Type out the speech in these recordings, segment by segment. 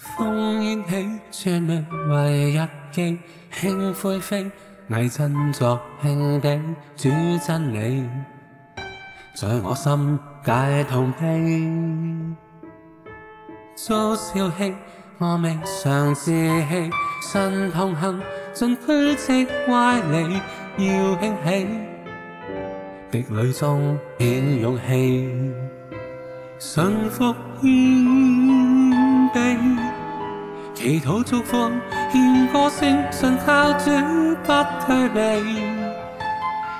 烽烟起，穿乱为日记，轻灰飞，危阵作轻敌，主真理，在我心解痛悲。遭笑弃，我未尝志气，身空行，尽驱斥歪理，要兴起，敌垒中显勇气，神服谦卑。祈禱祝福，獻歌聲信靠主不退避，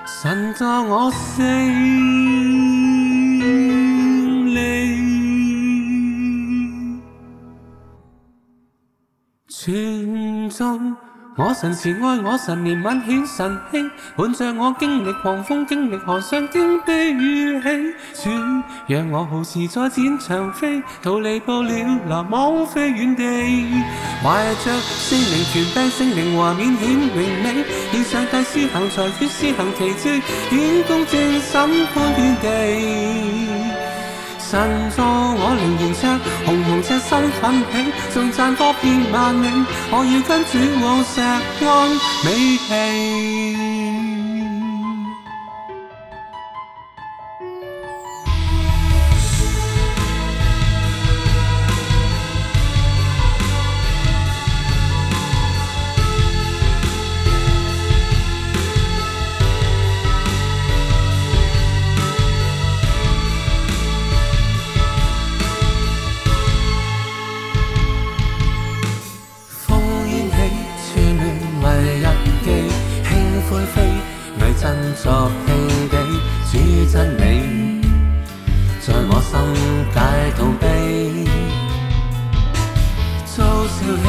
神助我勝利，傳頌。我神是爱，我神怜悯显神气，伴着我经历狂风，经历寒霜，经悲雨起。主让我好似再展长飞，逃离不了牢网飞远地。怀着圣灵权柄，圣灵华面显荣美，愿上帝施行，裁决，施行奇迹，公正审判天地。神助我灵验，唱红红赤身粉底，颂赞歌遍万里，我要跟主往石安美戏。作戲景，主真理在我心解逃避。遭笑氣，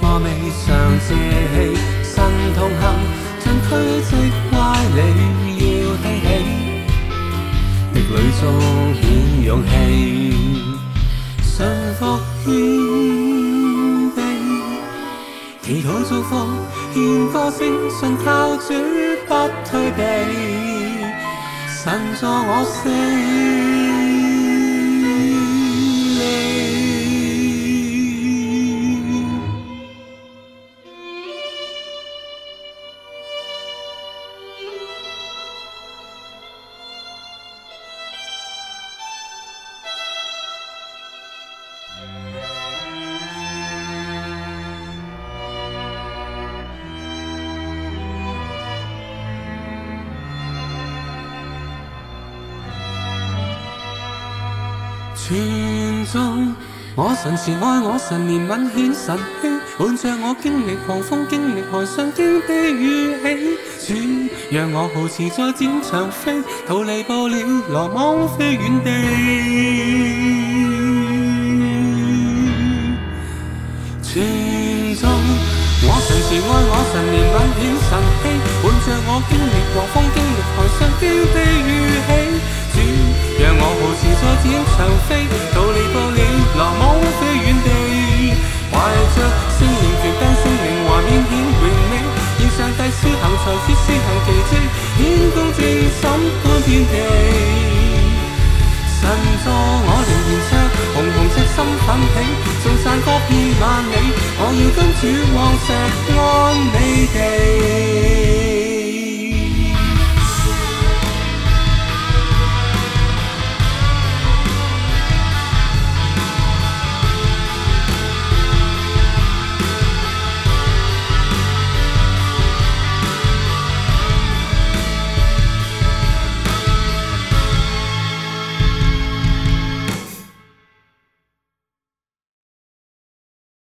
我未嘗自棄，神同行進推積歪理，要記起，滴淚中顯勇氣，信服謙卑，祈禱祝福，獻歌聲，信靠主。不退避，神助我死。全中，我神词，爱我神念，吻显神气，伴着我经历狂风，经历寒霜，经历雨起。传让我豪似再展长飞，逃离布料罗网，飞远地。全中，我神词，爱我神念，吻显神气，伴着我经历狂风，经历寒霜，经历。頭飛，逃離過了羅網飛遠地，懷着聖靈權柄，聖靈華面顯榮美，現上帝施行才必施行奇蹟，顯公正審判遍地。神助我靈燃燒，紅紅赤心奮起，眾散歌遍萬里，我要跟主往錫安美地。